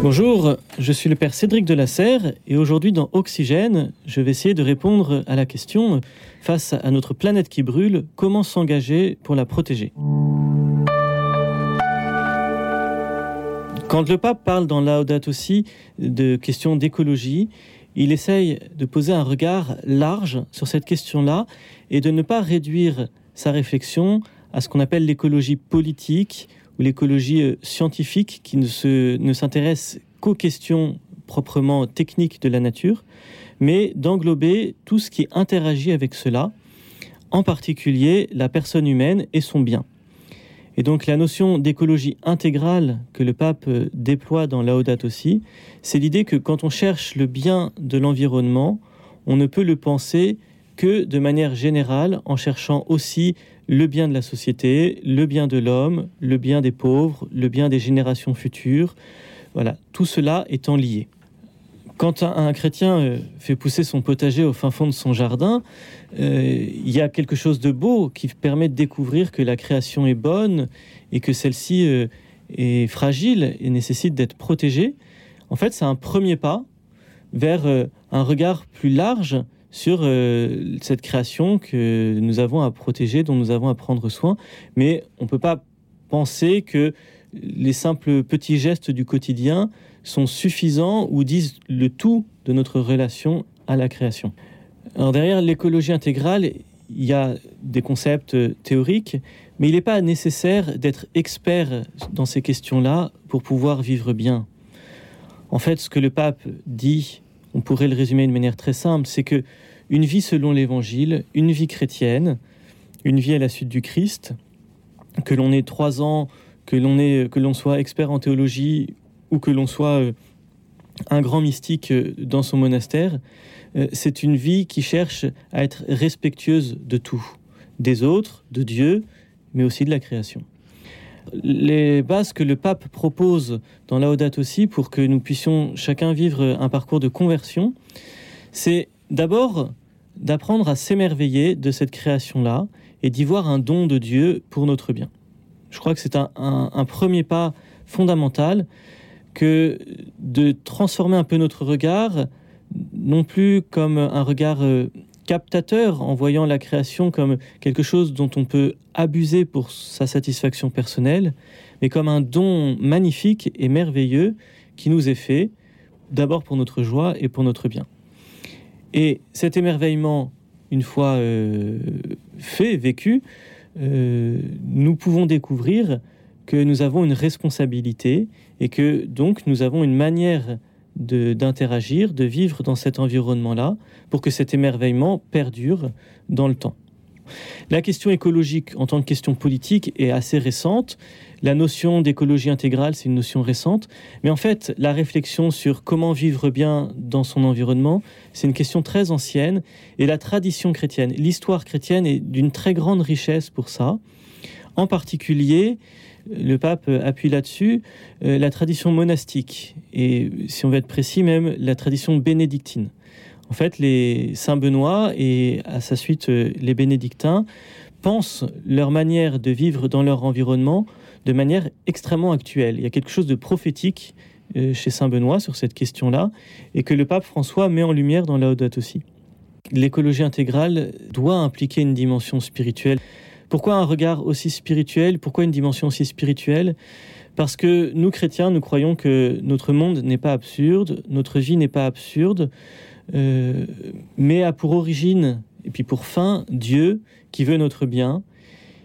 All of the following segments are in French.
Bonjour, je suis le père Cédric de la Serre et aujourd'hui dans Oxygène, je vais essayer de répondre à la question face à notre planète qui brûle, comment s'engager pour la protéger? Quand le pape parle dans Laudato aussi de questions d'écologie, il essaye de poser un regard large sur cette question-là et de ne pas réduire sa réflexion à ce qu'on appelle l'écologie politique ou l'écologie euh, scientifique qui ne, s'intéresse qu'aux questions proprement techniques de la nature, mais d'englober tout ce qui interagit avec cela, en particulier la personne humaine et son bien. Et donc la notion d'écologie intégrale que le pape euh, déploie dans Laudato aussi, c'est l'idée que quand on cherche le bien de l'environnement, on ne peut le penser que de manière générale en cherchant aussi le bien de la société, le bien de l'homme, le bien des pauvres, le bien des générations futures. Voilà, tout cela étant lié. Quand un, chrétien euh, fait pousser son potager au fin fond de son jardin, euh, il y a quelque chose de beau qui permet de découvrir que la création est bonne et que celle-ci euh, est fragile et nécessite d'être protégée. En fait, c'est un premier pas vers un regard plus large sur euh, cette création que nous avons à protéger, dont nous avons à prendre soin. Mais on ne peut pas penser que les simples petits gestes du quotidien sont suffisants ou disent le tout de notre relation à la création. Alors derrière l'écologie intégrale, il y a des concepts théoriques, mais il n'est pas nécessaire d'être expert dans ces questions-là pour pouvoir vivre bien. En fait, ce que le pape dit on pourrait le résumer de manière très simple, c'est que une vie selon l'Évangile, une vie chrétienne, une vie à la suite du Christ, que l'on ait trois ans, que l'on ait, que l'on soit expert en théologie ou que l'on soit euh, un grand mystique euh, dans son monastère, euh, c'est une vie qui cherche à être respectueuse de tout, des autres, de Dieu, mais aussi de la création les bases que le pape propose dans Laudato aussi pour que nous puissions chacun vivre un parcours de conversion, c'est d'abord d'apprendre à s'émerveiller de cette création-là et d'y voir un don de Dieu pour notre bien. Je crois que c'est un, premier pas fondamental que de transformer un peu notre regard, non plus comme un regard euh, captateur en voyant la création comme quelque chose dont on peut abuser pour sa satisfaction personnelle, mais comme un don magnifique et merveilleux qui nous est fait, d'abord pour notre joie et pour notre bien. Et cet émerveillement, une fois euh, fait, vécu, euh, nous pouvons découvrir que nous avons une responsabilité et que donc nous avons une manière d'interagir, de, vivre dans cet environnement-là, pour que cet émerveillement perdure dans le temps. La question écologique en tant que question politique est assez récente. La notion d'écologie intégrale, c'est une notion récente. Mais en fait, la réflexion sur comment vivre bien dans son environnement, c'est une question très ancienne. Et la tradition chrétienne, l'histoire chrétienne est d'une très grande richesse pour ça. En particulier, le pape appuie là-dessus euh, la tradition monastique et, si on veut être précis, même la tradition bénédictine. En fait, les saints Benoît et à sa suite euh, les bénédictins pensent leur manière de vivre dans leur environnement de manière extrêmement actuelle. Il y a quelque chose de prophétique euh, chez saint Benoît sur cette question-là et que le pape François met en lumière dans la Laudato aussi. L'écologie intégrale doit impliquer une dimension spirituelle. Pourquoi un regard aussi spirituel? Pourquoi une dimension aussi spirituelle? Parce que nous, chrétiens, nous croyons que notre monde n'est pas absurde, notre vie n'est pas absurde, euh, mais a pour origine et puis pour fin Dieu qui veut notre bien.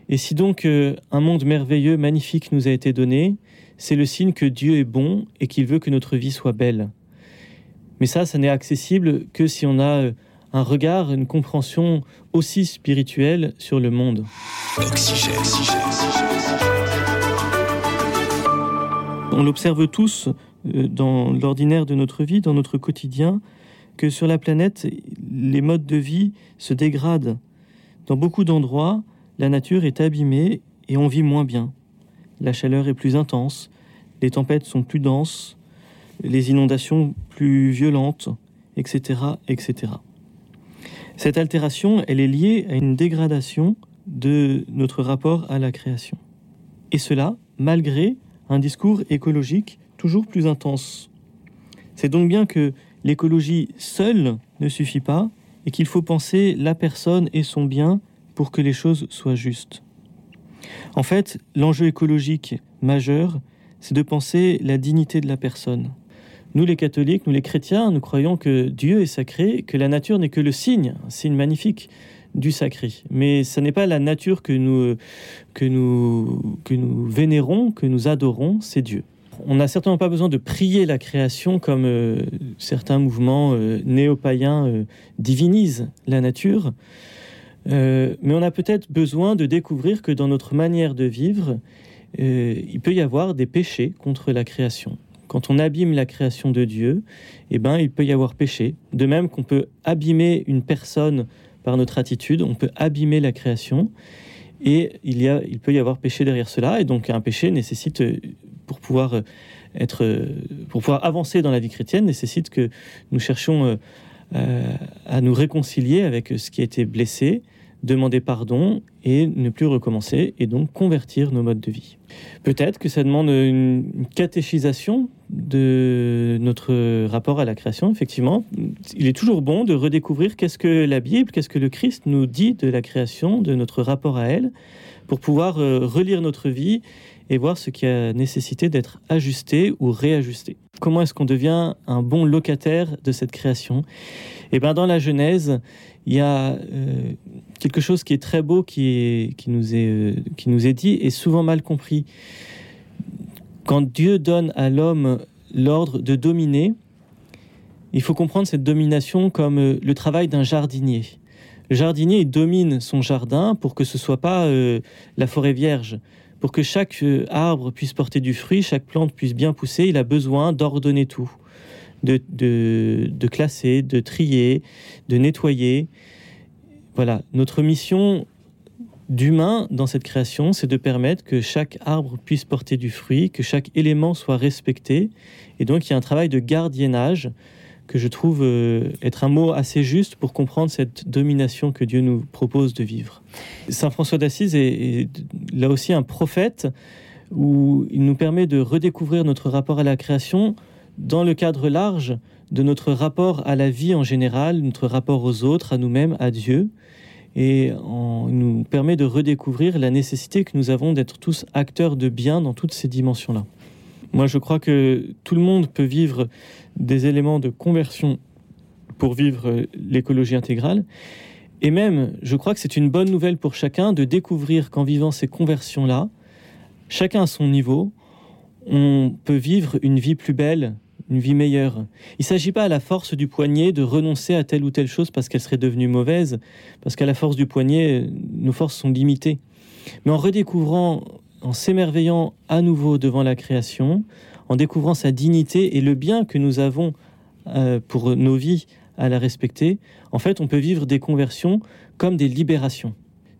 Et si donc euh, un monde merveilleux, magnifique nous a été donné, c'est le signe que Dieu est bon et qu'il veut que notre vie soit belle. Mais ça, ça n'est accessible que si on a euh, un regard, une compréhension aussi spirituelle sur le monde. On l'observe tous euh, dans l'ordinaire de notre vie, dans notre quotidien, que sur la planète, les modes de vie se dégradent. Dans beaucoup d'endroits, la nature est abîmée et on vit moins bien. La chaleur est plus intense, les tempêtes sont plus denses, les inondations plus violentes, etc., etc. Cette altération, elle est liée à une dégradation de notre rapport à la création. Et cela, malgré un discours écologique toujours plus intense. C'est donc bien que l'écologie seule ne suffit pas et qu'il faut penser la personne et son bien pour que les choses soient justes. En fait, l'enjeu écologique majeur, c'est de penser la dignité de la personne. Nous les catholiques, nous les chrétiens, nous croyons que Dieu est sacré, que la nature n'est que le signe, un signe magnifique du sacré. Mais ce n'est pas la nature que nous, que, nous, que nous vénérons, que nous adorons, c'est Dieu. On n'a certainement pas besoin de prier la création comme euh, certains mouvements euh, néo-païens euh, divinisent la nature. mais on a peut-être besoin de découvrir que dans notre manière de vivre, il peut y avoir des péchés contre la création. Quand on abîme la création de Dieu, eh ben, il peut y avoir péché. De même qu'on peut abîmer une personne par notre attitude, on peut abîmer la création. Et il, y a, il peut y avoir péché derrière cela. Et donc un péché nécessite, pour pouvoir être, pour pouvoir avancer dans la vie chrétienne, nécessite que nous cherchions euh, à nous réconcilier avec ce qui a été blessé, demander pardon et ne plus recommencer, et donc convertir nos modes de vie. Peut-être que ça demande une catéchisation de notre rapport à la création, effectivement. Il est toujours bon de redécouvrir qu'est-ce que la Bible, qu'est-ce que le Christ nous dit de la création, de notre rapport à elle, pour pouvoir euh, relire notre vie et voir ce qui a nécessité d'être ajusté ou réajusté. Comment est-ce qu'on devient un bon locataire de cette création? Eh bien, dans la Genèse, il y a euh, quelque chose qui est très beau qui, est, est, euh, nous est dit et souvent mal compris. Quand Dieu donne à l'homme l'ordre de dominer, il faut comprendre cette domination comme euh, le travail d'un jardinier. Le jardinier domine son jardin pour que ce soit pas la forêt vierge, pour que chaque arbre puisse porter du fruit, chaque plante puisse bien pousser. Il a besoin d'ordonner tout de, classer, de trier, de nettoyer. Voilà, notre mission d'humain dans cette création, c'est de permettre que chaque arbre puisse porter du fruit, que chaque élément soit respecté. Et donc, il y a un travail de gardiennage que je trouve euh, être un mot assez juste pour comprendre cette domination que Dieu nous propose de vivre. Saint François d'Assise est, là aussi un prophète où il nous permet de redécouvrir notre rapport à la création dans le cadre large de notre rapport à la vie en général, notre rapport aux autres, à nous-mêmes, à Dieu, et on nous permet de redécouvrir la nécessité que nous avons d'être tous acteurs de bien dans toutes ces dimensions-là. Moi, je crois que tout le monde peut vivre des éléments de conversion pour vivre l'écologie intégrale. Et même, je crois que c'est une bonne nouvelle pour chacun de découvrir qu'en vivant ces conversions-là, chacun à son niveau, on peut vivre une vie plus belle, une vie meilleure. Il ne s'agit pas à la force du poignet de renoncer à telle ou telle chose parce qu'elle serait devenue mauvaise, parce qu'à la force du poignet, nos forces sont limitées. Mais en redécouvrant, en s'émerveillant à nouveau devant la création, en découvrant sa dignité et le bien que nous avons euh, pour nos vies à la respecter, en fait, on peut vivre des conversions comme des libérations.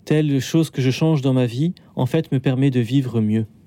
Telle chose que je change dans ma vie, en fait, me permet de vivre mieux.